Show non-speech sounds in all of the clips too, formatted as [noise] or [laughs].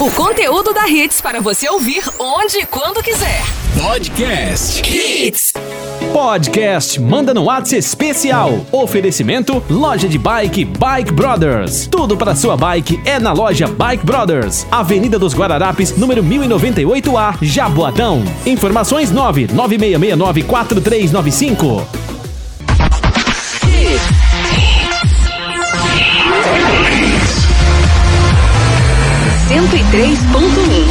O conteúdo da Hits para você ouvir onde e quando quiser. Podcast Hits. Podcast Manda no Whats especial. Oferecimento Loja de Bike Bike Brothers. Tudo para sua bike é na loja Bike Brothers. Avenida dos Guararapes, número 1098A, Jaboatão. Informações 996694395. Cento e três ponto um.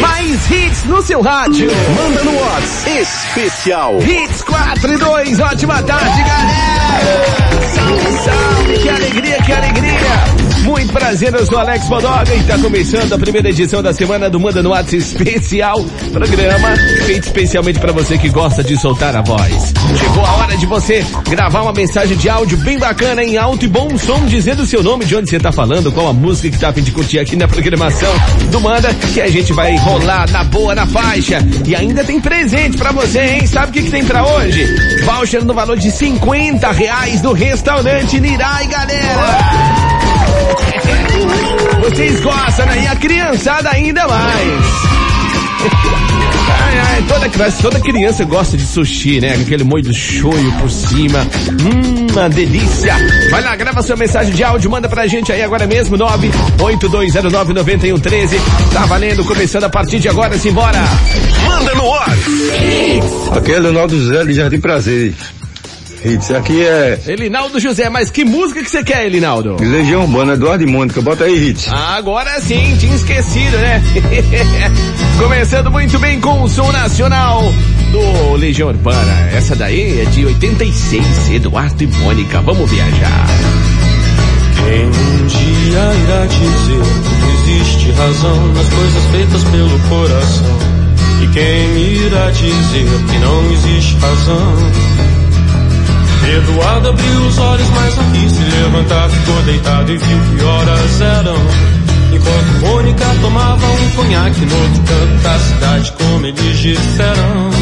Mais hits no seu rádio. Manda no Whats especial. Hits 4 e 2. Ótima tarde, galera. Salve, salve. Que alegria, que alegria. Muito prazer, eu sou Alex Bodoga e está começando a primeira edição da semana do Manda no Whats especial. Programa feito especialmente para você que gosta de soltar a voz. Chegou a hora de você gravar uma mensagem de áudio bem bacana em alto e bom som, dizendo o seu nome, de onde você está falando, qual a música que tá a fim de curtir aqui na programação do Manda, que a gente vai rolar na boa, na faixa. E ainda tem presente para você, hein? Sabe o que, que tem para hoje? Voucher no valor de 50 reais do restaurante Nirai, galera! Vocês gostam, né? E a criançada ainda mais. Ai, ai, toda, criança- toda criança gosta de sushi, né? Com aquele molho do shoyu por cima. Hum, uma delícia. Vai lá, grava sua mensagem de áudio, manda pra gente aí agora mesmo, 982099113. Tá valendo, começando a partir de agora, simbora. Manda no Whats. Aqui é Leonardo José de Jardim Prazer. Hits, aqui é Elinaldo José, mas que música que você quer, Elinaldo? Legião Urbana, Eduardo e Mônica, bota aí Hits. Agora sim, tinha esquecido, né? [laughs] Começando muito bem com o som nacional do Legião Urbana. Essa daí é de 86, Eduardo e Mônica. Vamos viajar. Quem um dia irá dizer que existe razão nas coisas feitas pelo coração? E quem irá dizer que não existe razão? Eduardo abriu os olhos, mas não quis se levantar. Ficou deitado e viu que horas eram. Enquanto Mônica tomava um conhaque no outro canto da cidade, como eles disseram.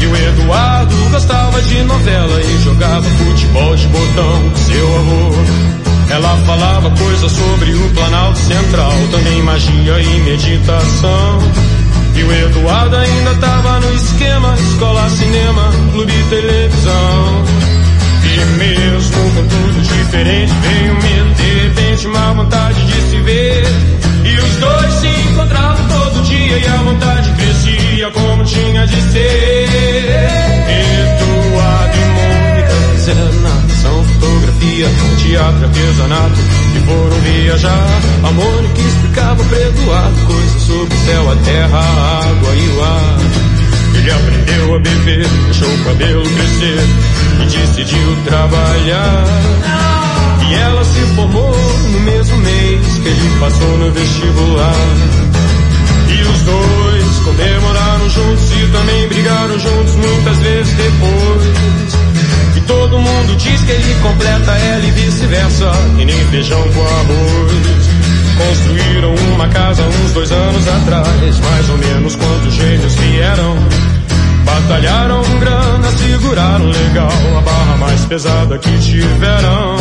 E o Eduardo gostava de novela e jogava futebol de botão com seu avô. Ela falava coisas sobre o Planalto Central, também magia e meditação. E o Eduardo ainda tava no esquema, escola, cinema, clube e televisão. E mesmo com tudo diferente, veio medo, de repente uma vontade de se ver. E os dois se encontravam todo dia e a vontade crescia como tinha de ser. Fotografia, teatro, artesanato e foram viajar. A Mônica explicava pra Eduardo coisas sobre o céu, a terra, a água e o ar. Ele aprendeu a beber, deixou o cabelo crescer e decidiu trabalhar. E ela se formou no mesmo mês que ele passou no vestibular. E os dois comemoraram juntos e também brigaram juntos muitas vezes depois. Todo mundo diz que ele completa ela e vice-versa, e nem feijão com arroz. Construíram uma casa uns dois anos atrás, mais ou menos quantos gênios vieram. Batalharam grana, seguraram legal a barra mais pesada que tiveram.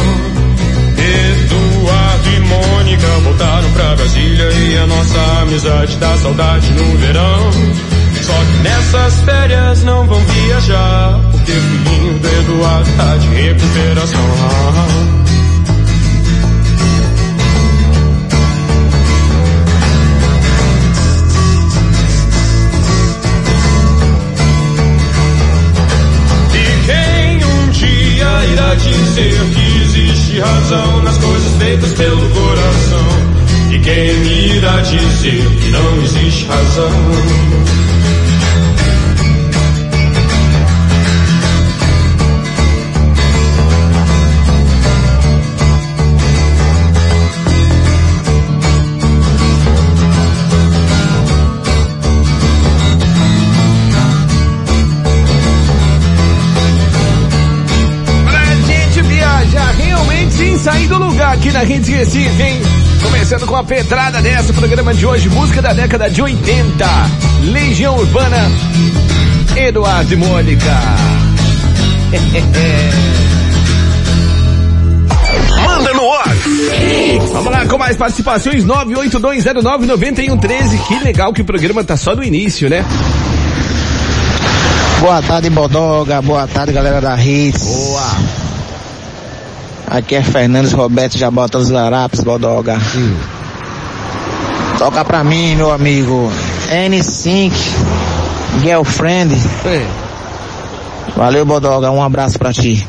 Eduardo e Mônica voltaram pra Brasília e a nossa amizade dá saudade no verão. Só que nessas férias não vão viajar, porque o filhinho do Eduardo tá de recuperação. E quem um dia irá dizer que existe razão nas coisas feitas pelo coração? Quem irá dizer que não existe razão? Pra gente viajar realmente sem sair do lugar aqui na Rede Recife? Começando com a pedrada dessa, programa de hoje, música da década de 80. Legião Urbana, Eduardo e Mônica. [laughs] Manda no ar. Vamos lá com mais participações, 982099113. Que legal que o programa tá só no início, né? Boa tarde, Bodoga. Boa tarde, galera da Hits. Aqui é Fernandes Roberto Jabota dos Larapes, Bodoga. Toca pra mim, meu amigo. N5, Girlfriend. Valeu, Bodoga. Um abraço pra ti.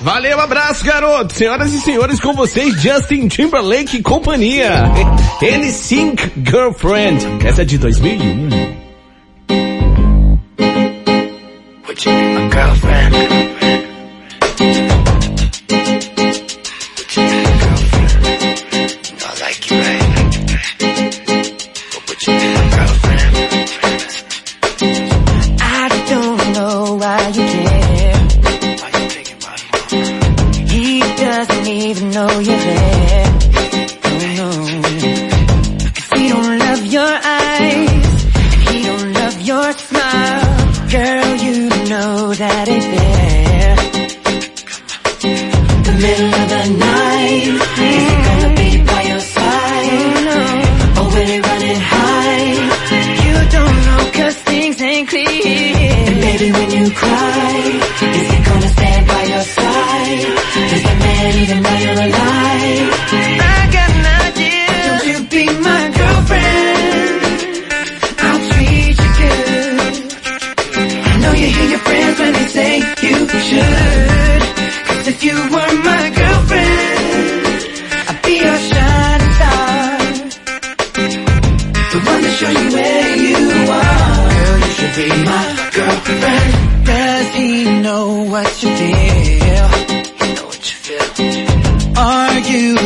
Valeu, abraço, garoto. Senhoras e senhores, com vocês, Justin Timberlake e companhia. N-Sync Girlfriend. Essa é de 2001.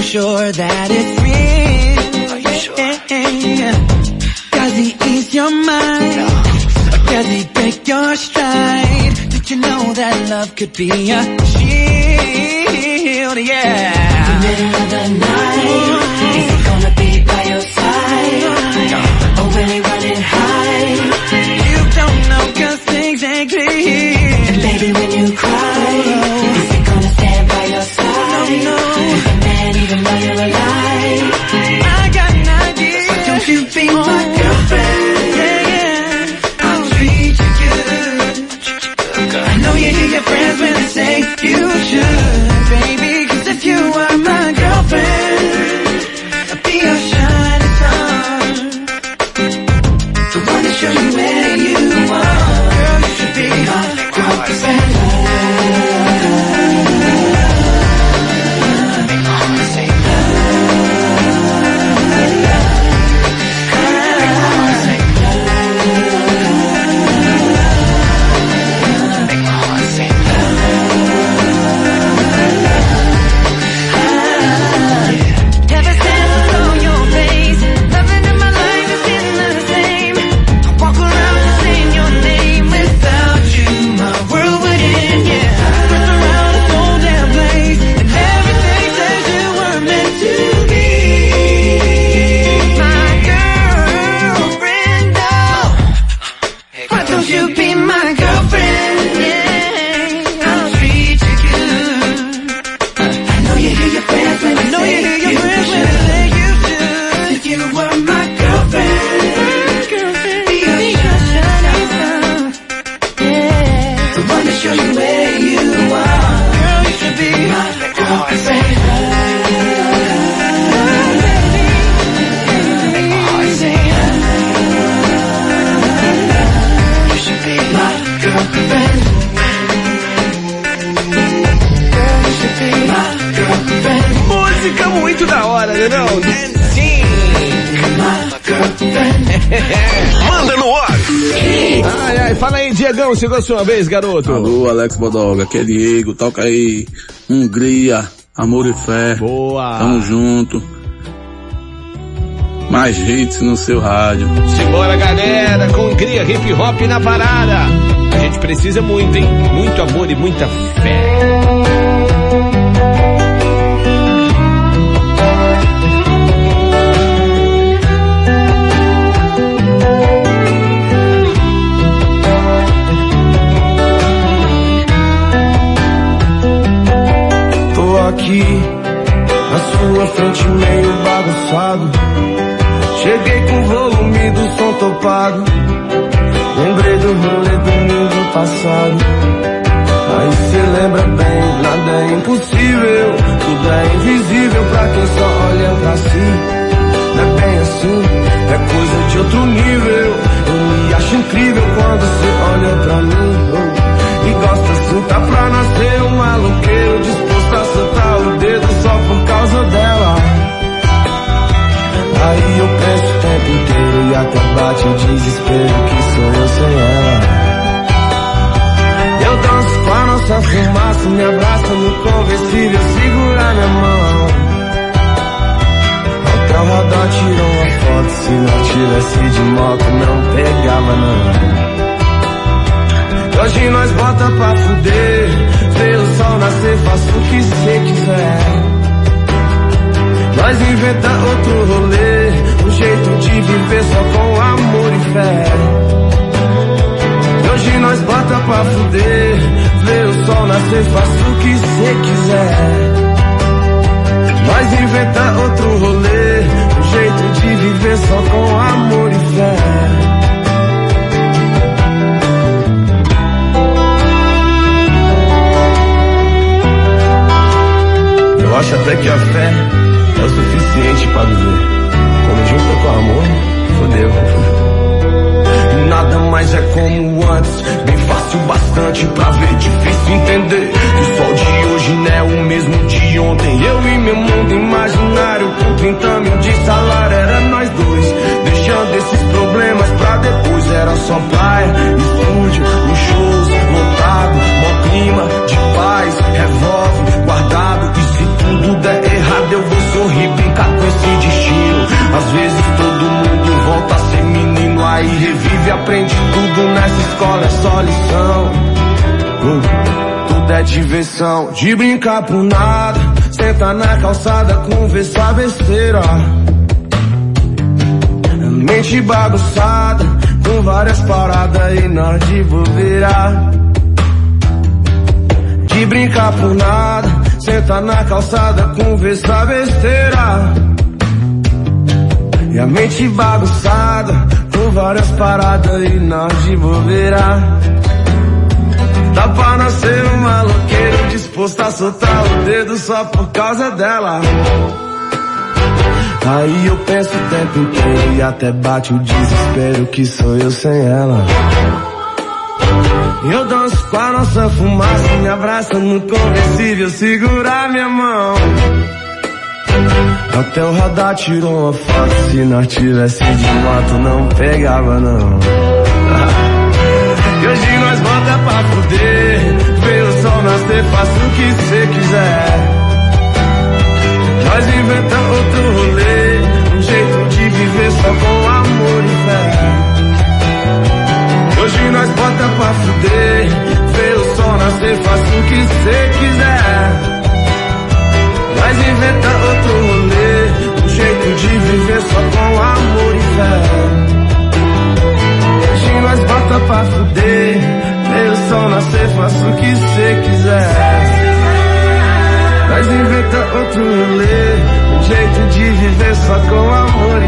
Sure that it's real? Are you sure? Does he ease your mind? Or does he break your stride? Did you know that love could be a shield? Yeah. Diegão, chegou a sua vez, garoto. Alô, Alex Bodoga, aqui é Diego, toca aí. Hungria, amor e fé. Boa. Tamo junto. Mais hits no seu rádio. Simbora, galera, com Hungria Hip Hop na parada. A gente precisa muito, hein? Muito amor e muita fé. Aqui na sua frente meio bagunçado. Cheguei com o volume do som topado. Lembrei do rolê domingo passado. Aí cê lembra bem, nada é impossível. Tudo é invisível pra quem só olha pra si. Não é bem assim, é coisa de outro nível. Eu me acho incrível quando cê olha pra mim. oh. E gosta assim, tá pra nascer um maluqueiro disposto Eu penso o tempo inteiro e até bate o desespero que sou eu sem ela. Eu danço com a nossa fumaça, me abraça no conversível, segura minha mão. Até o radar tirou uma foto, se não tivesse de moto não pegava não. Hoje nós bota pra fuder, vê o sol nascer, faça o que cê quiser. Nós inventa outro rolê, um jeito diversão, de brincar por nada. Senta na calçada, conversar besteira. Mente bagunçada, com várias paradas e nós de bobeira. De brincar por nada, senta na calçada, conversar besteira. E a mente bagunçada, com várias paradas e nós de bobeira. Dá pra nascer um maloqueiro disposto a soltar o dedo só por causa dela. Aí eu penso o tempo inteiro e até bate o desespero que sou eu sem ela. Eu danço com a nossa fumaça, me abraça no conversível, segurar minha mão. Até o radar tirou uma foto, se nós tivesse de moto não pegava não. Hoje nós bota pra fuder, vê o sol nascer, faça o que cê quiser. Nós inventa outro rolê, um jeito de viver só com amor e fé. Hoje nós bota pra fuder, vê o sol nascer, faça o que cê quiser. Nós inventa outro rolê, um jeito de viver só com amor e fé. Pra fuder, o sol nascer, faça o que cê quiser. Nós inventa outro rolê, um jeito de viver só com amor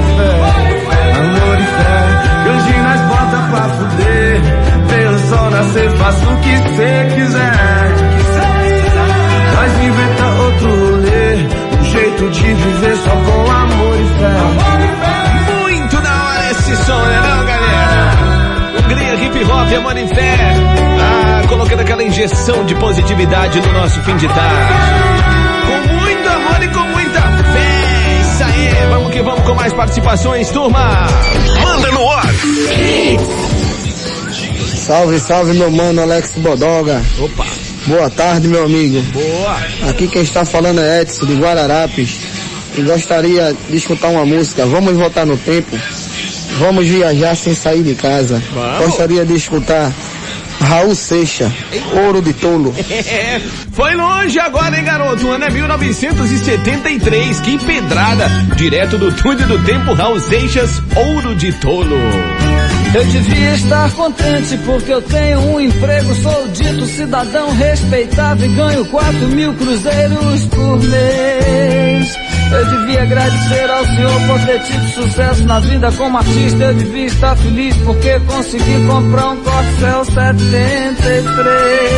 Hip Hop, amor em fé. Ah, colocando aquela injeção de positividade no nosso fim de tarde. Com muito amor e com muita fé. participações, turma. Manda no ar. Salve, salve, meu mano Alex Bodoga. Opa. Boa tarde, meu amigo. Boa. Aqui quem está falando é Edson, de Guararapes. E gostaria de escutar uma música. Vamos voltar no tempo. Vamos viajar sem sair de casa. Vamos. Gostaria de escutar Raul Seixas, Ouro de Tolo. É, [laughs] foi longe agora, hein, garoto? O ano é 1973. Que pedrada. Direto do túnel do tempo, Raul Seixas, Ouro de Tolo. Eu devia estar contente porque eu tenho um emprego, sou dito cidadão respeitável e ganho 4 mil cruzeiros por mês. Eu devia agradecer ao Senhor por ter tido sucesso na vida como artista. Eu devia estar feliz porque consegui comprar um Corcel 73.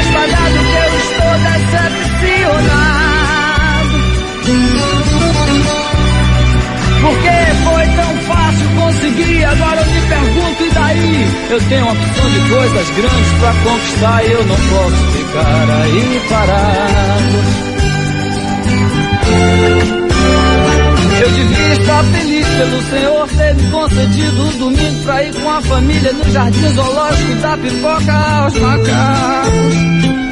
Porque foi tão fácil conseguir, agora eu me pergunto, e daí? Eu tenho uma opção de coisas grandes pra conquistar e eu não posso ficar aí parado. Eu devia estar feliz pelo Senhor ter me concedido um domingo pra ir com a família no jardim zoológico e dar pipoca aos macacos.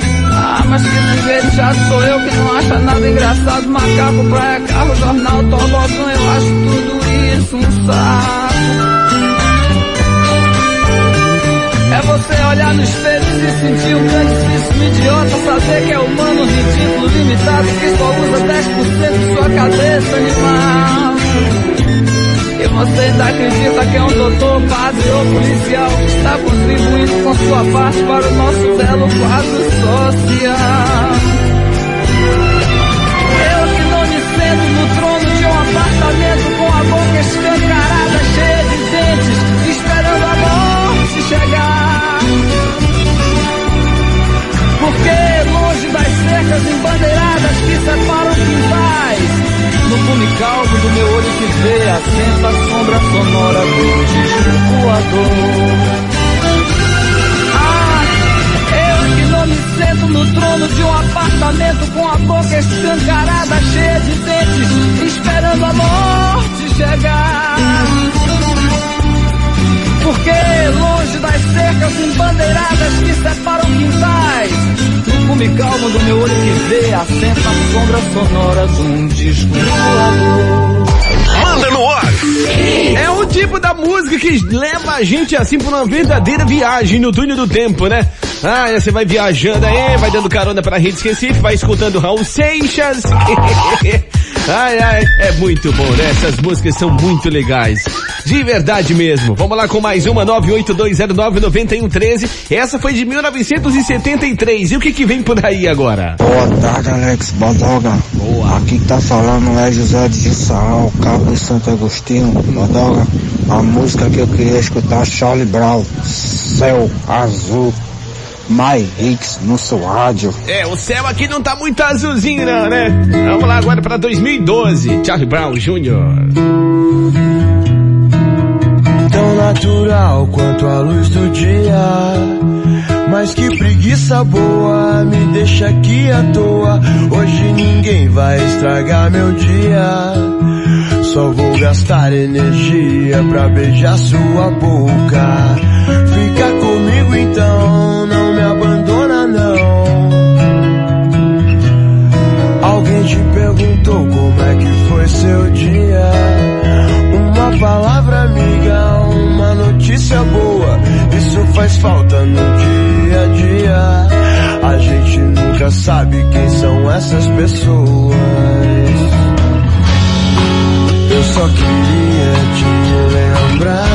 Ah, mas que sujeito chato sou eu que não acha nada engraçado. Macaco, praia, carro, jornal, tobogã, eu acho tudo isso um saco. É você olhar no espelho e se sentir um grandíssimo idiota, saber que é humano, ridículo, limitado, que só usa 10% de sua cabeça animal. E você ainda acredita que é um doutor, padre ou policial está contribuindo com sua parte para o nosso belo quadro social. Eu que não me sento no trono de um apartamento com a boca escancarada, cheia de dentes, esperando a morte chegar. Cercas embandeiradas que separam quintais, no fume calmo do meu olho que vê, assenta a sombra sonora do disco voador. Ah, sento no trono de um apartamento com a boca escancarada, cheia de dentes, esperando a morte chegar. Porque longe das cercas embandeiradas que separam quintais, no fume calmo do meu olho que vê, assenta a sombra sonora de um disco voador. Manda no ar. É o tipo da música que leva a gente assim por uma verdadeira viagem no túnel do tempo, né? Ah, você vai viajando aí, vai dando carona pra Rede Recife, vai escutando Raul Seixas. [laughs] ai, ai, é muito bom, né? Essas músicas são muito legais. De verdade mesmo. Vamos lá com mais uma, 982099113. Essa foi de 1973. E o que que vem por aí agora? Boa tarde, Alex Bodoga. Boa. Aqui que tá falando é José de Jussal, Cabo de Santo Agostinho. Bodoga, a música que eu queria escutar, Charlie Brown, Céu Azul. My Hicks no seu rádio. É, o céu aqui não tá muito azulzinho não, né? Vamos lá agora pra 2012. Charlie Brown Jr. Natural quanto a luz do dia. Mas que preguiça boa, me deixa aqui à toa. Hoje ninguém vai estragar meu dia. Só vou gastar energia pra beijar sua boca. Fica comigo então, não faz falta no dia a dia. A gente nunca sabe quem são essas pessoas. Eu só queria te lembrar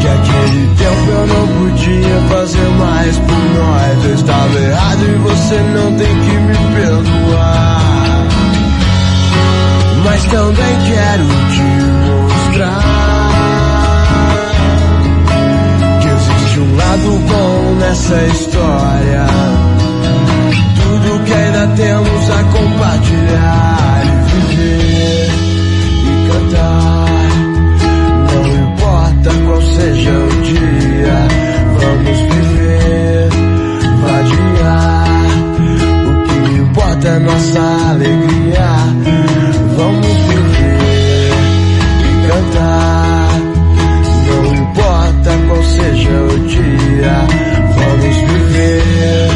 que aquele tempo eu não podia fazer mais por nós. Eu estava errado e você não tem que me perdoar. Mas também quero te mostrar lado bom nessa história. Tudo que ainda temos a compartilhar e viver e cantar. Não importa qual seja o dia, vamos viver, vadiar. O que importa é nossa alegria. Seja o dia, vamos viver,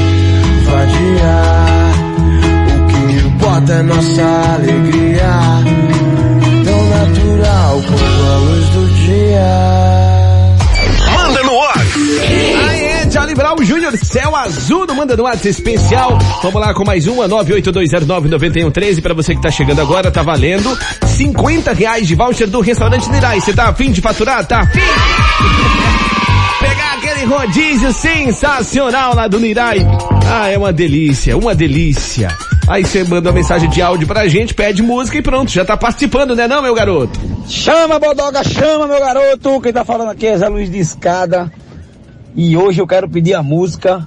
vadiar. O que importa é nossa alegria, tão natural quanto a luz do dia. Manda no ar. Aê, Charlie Brown Júnior, céu azul do Manda no WhatsApp especial. Vamos lá com mais uma, 982099113. Pra você que tá chegando agora, tá valendo 50 reais de voucher do restaurante Nirai. Você tá afim de faturar? Tá afim? Aquele rodízio sensacional lá do Nirai. Ah, é uma delícia, uma delícia. Aí você manda uma mensagem de áudio pra gente, pede música e pronto, já tá participando, né não, meu garoto? Chama, Bodoga, chama, meu garoto. Quem tá falando aqui é Zé Luiz de Escada. E hoje eu quero pedir a música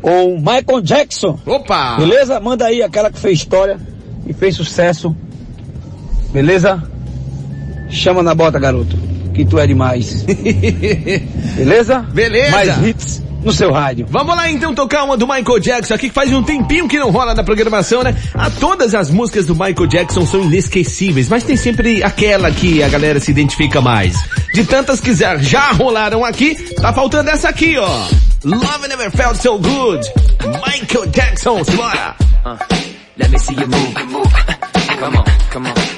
com Michael Jackson. Opa! Beleza? Manda aí aquela que fez história e fez sucesso. Beleza? Chama na bota, garoto. Que tu é demais. [laughs] Beleza? Beleza. Mais hits no seu rádio. Vamos lá então tocar uma do Michael Jackson aqui que faz um tempinho que não rola na programação, né? A todas as músicas do Michael Jackson são inesquecíveis, mas tem sempre aquela que a galera se identifica mais. De tantas que já- rolaram aqui, tá faltando essa aqui, ó. Love Never Felt So Good. Michael Jackson, bora! Let me see you move, move. Come on, come on.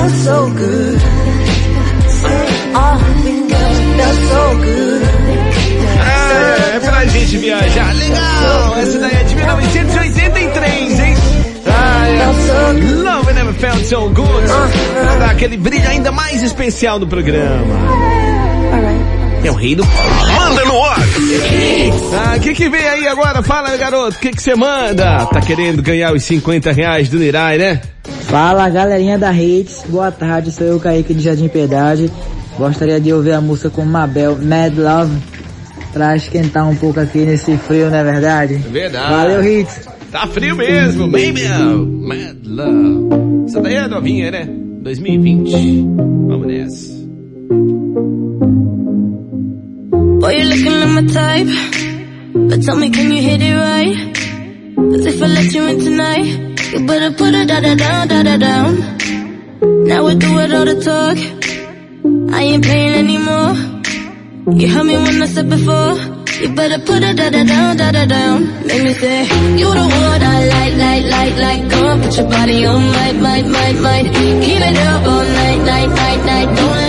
Felt so good. All fingers felt so good. É, é pra gente viajar. Legal! Essa daí é de 1983, hein? Love Never Felt So Good. Pra dar aquele brilho ainda mais especial no programa. É o rei do... Manda no ar. Ah, o que que vem aí agora? Fala, garoto, o que que você manda? Tá querendo ganhar os 50 reais do Nirai, né? Fala galerinha da Hits, boa tarde, sou eu Kaique de Jardim Piedade. Gostaria de ouvir a música com Mabel, Mad Love, pra esquentar um pouco aqui nesse frio, não é verdade? Verdade. Valeu, Hits. Tá frio mesmo, baby. Mad Love. Essa daí é novinha, né? 2020. Vamos nessa. Boy, you're looking at my type. But tell me, can you hit it right? Cause if I let you in tonight, you better put it down, da da down. Now we do it all the talk. I ain't playing anymore. You heard me when I said before. You better put it down, da da down. Make me say, you the one I like, like, like, like. Come on, put your body on, might, might, might, might. Keep it up all night, night, night, night. Don't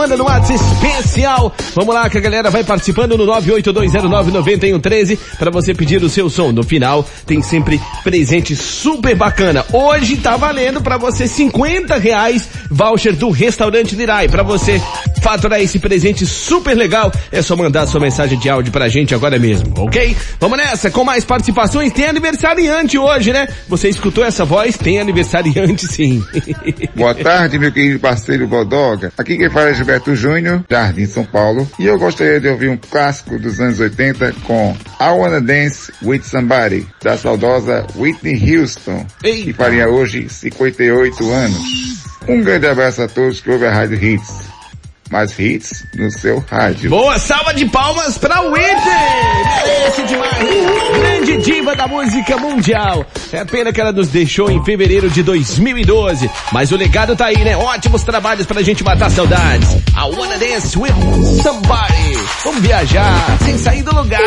Manda no WhatsApp especial. Vamos lá que a galera vai participando no 982099113 para você pedir o seu som. No final tem sempre presente super bacana. Hoje tá valendo para você 50 reais voucher do restaurante Lirai. Para você faturar esse presente super legal, é só mandar sua mensagem de áudio pra gente agora mesmo, ok? Vamos nessa, com mais participações. Tem aniversariante hoje, né? Você escutou essa voz? Tem aniversariante [laughs] sim. Boa tarde, meu querido parceiro Bodoga. Aqui quem fala é Gilberto Júnior, Jardim São Paulo. E eu gostaria de ouvir um clássico dos anos 80 com I Wanna Dance With Somebody, da saudosa Whitney Houston, que faria hoje 58 anos. Um grande abraço a todos que ouvem a Rádio Hits. Mais hits no seu rádio. Boa, salva de palmas pra Whitney! Demais! Grande diva da música mundial. É pena que ela nos deixou em fevereiro de 2012. Mas o legado tá aí, né? Ótimos trabalhos pra gente matar saudades. I wanna dance with somebody. Vamos viajar sem sair do lugar.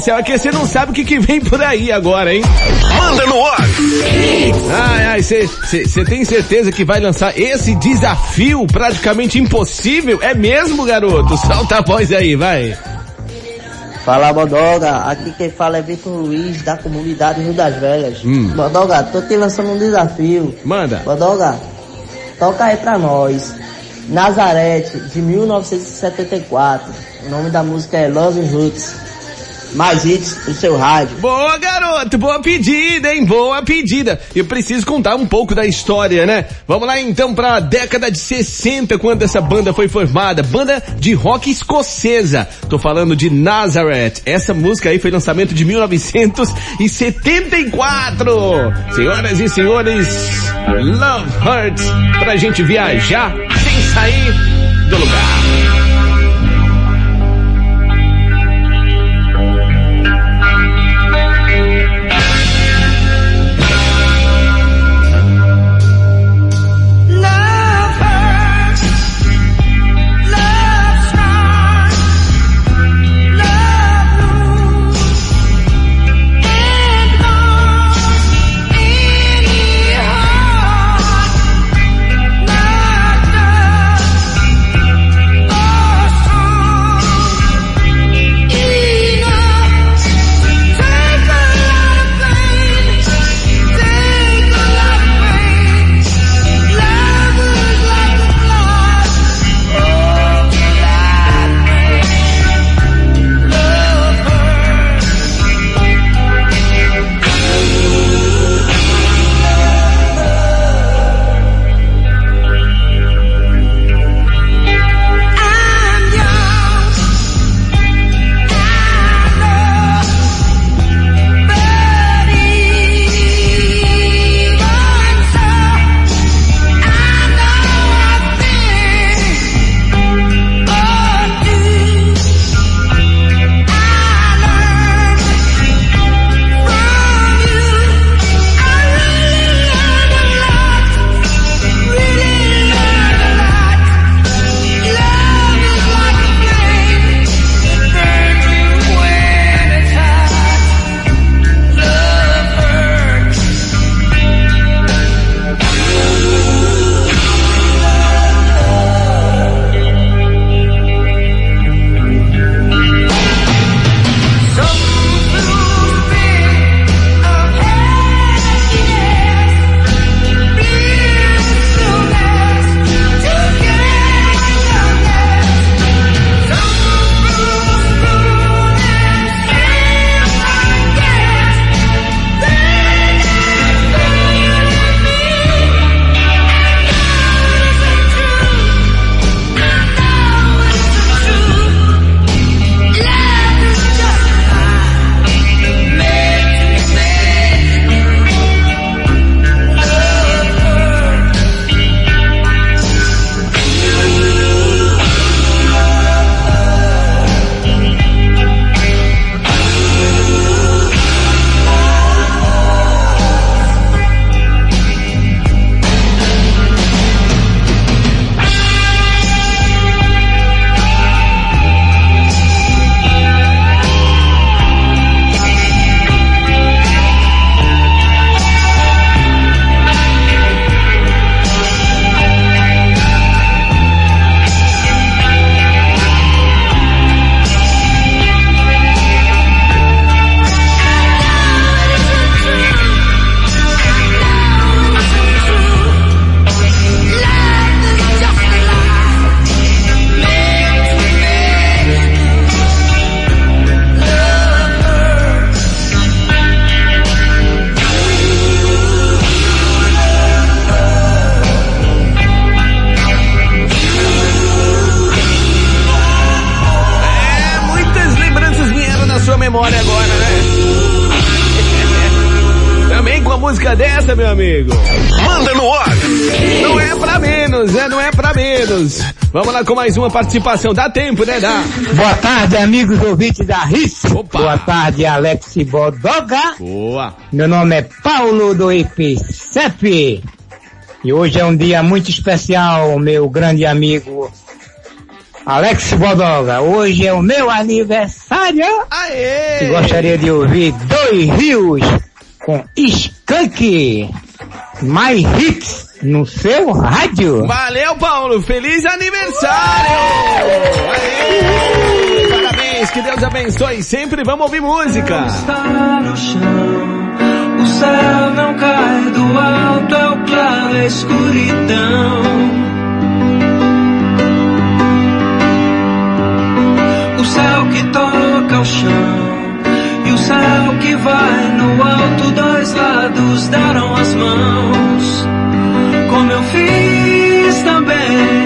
Especial é que você não sabe o que, que vem por aí agora, hein? Manda no ar. Ai, ai, você tem certeza que vai lançar esse desafio praticamente impossível? É mesmo, garoto? Solta a voz aí, vai. Fala Bodoga, aqui quem fala é Vitor Luiz, da comunidade Rio das Velhas. Hum. Bodoga, tô te lançando um desafio. Manda. Bodoga, toca aí pra nós. Nazarete, de 1974. O nome da música é Love Roots. Mais hits do seu rádio. Boa, garoto, boa pedida, hein? Boa pedida. Eu preciso contar um pouco da história, né? Vamos lá então pra década de 60, quando essa banda foi formada. Banda de rock escocesa. Tô falando de Nazareth. Essa música aí foi lançamento de 1974. Senhoras e senhores, Love Hurts. Pra gente viajar sem sair do lugar. Meu amigo. Manda no ar. Não é pra menos, né? Não é pra menos. Vamos lá com mais uma participação. Dá tempo, né? Dá. Boa tarde, amigos ouvintes da RIS. Boa tarde, Alex Bodoga. Boa. Meu nome é Paulo do IPCEP. E hoje é um dia muito especial, meu grande amigo Alex Bodoga, hoje é o meu aniversário. Aê! E gostaria de ouvir Dois Rios com Skunk. Mais hits no seu rádio. Valeu, Paulo. Feliz aniversário! Aê! Parabéns, que Deus abençoe sempre. Vamos ouvir música. Está no chão, o céu não cai do alto, é o claro, a escuridão. O céu que toca o chão o céu que vai no alto, dois lados deram as mãos, como eu fiz também.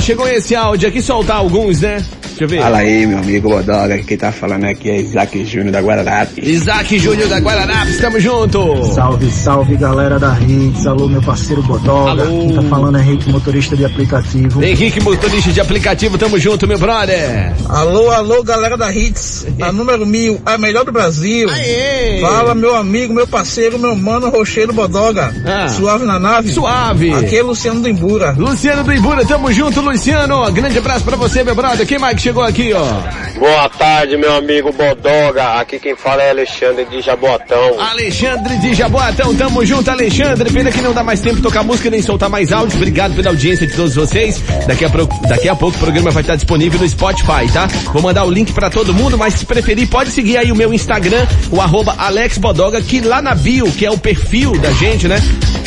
Chegou esse áudio aqui, soltar alguns, né? Deixa eu ver. Fala aí, meu amigo Bodoga, quem tá falando aqui é Isaac Júnior da Guararapes. Isaac Júnior da Guararapes, tamo junto. Salve, salve galera da Hits, alô meu parceiro Bodoga, Alô. quem tá falando é Henrique, motorista de aplicativo. Henrique, motorista de aplicativo, tamo junto, meu brother. Alô, alô, galera da Hits, a número mil, a melhor do Brasil. Aê! Fala, meu amigo, meu parceiro, meu mano, Rocheiro Bodoga. Ah. Suave na nave? Suave. Aqui é Luciano do Imbura. Luciano do Ibura, tamo junto, Luciano. Grande abraço pra você, meu brother. Quem mais que chegou aqui, ó? Boa tarde, meu amigo Bodoga. Aqui quem fala é Alexandre de Jaboatão. Alexandre de Jaboatão, tamo junto, Alexandre. Pena que não dá mais tempo de tocar música nem soltar mais áudio. Obrigado pela audiência de todos vocês. Daqui a, pro- daqui a pouco o programa vai estar disponível no Spotify, tá? Vou mandar o link pra todo mundo, mas se preferir, pode seguir aí o meu Instagram, o arroba Alex Bodoga, que lá na bio, que é o perfil da gente, né?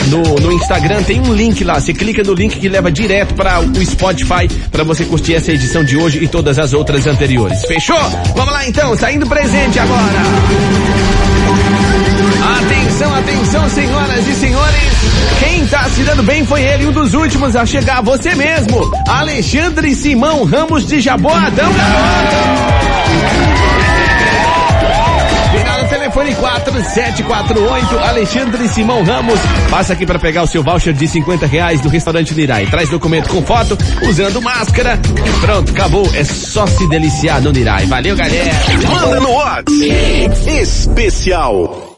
No, no Instagram tem um link lá. Você clica no link que leva direto para o Spotify para você curtir essa edição de hoje e todas as outras anteriores. Fechou? Vamos lá então, saindo presente agora. Atenção, atenção, senhoras e senhores. Quem tá se dando bem foi ele, um dos últimos a chegar, você mesmo. Alexandre Simão Ramos de Jaboatão, garoto. Telefone 4748, Alexandre Simão Ramos. Passa aqui para pegar o seu voucher de 50 reais do restaurante Nirai. Traz documento com foto, usando máscara e pronto, acabou. É só se deliciar no Nirai. Valeu, galera. Manda no WhatsApp. Especial.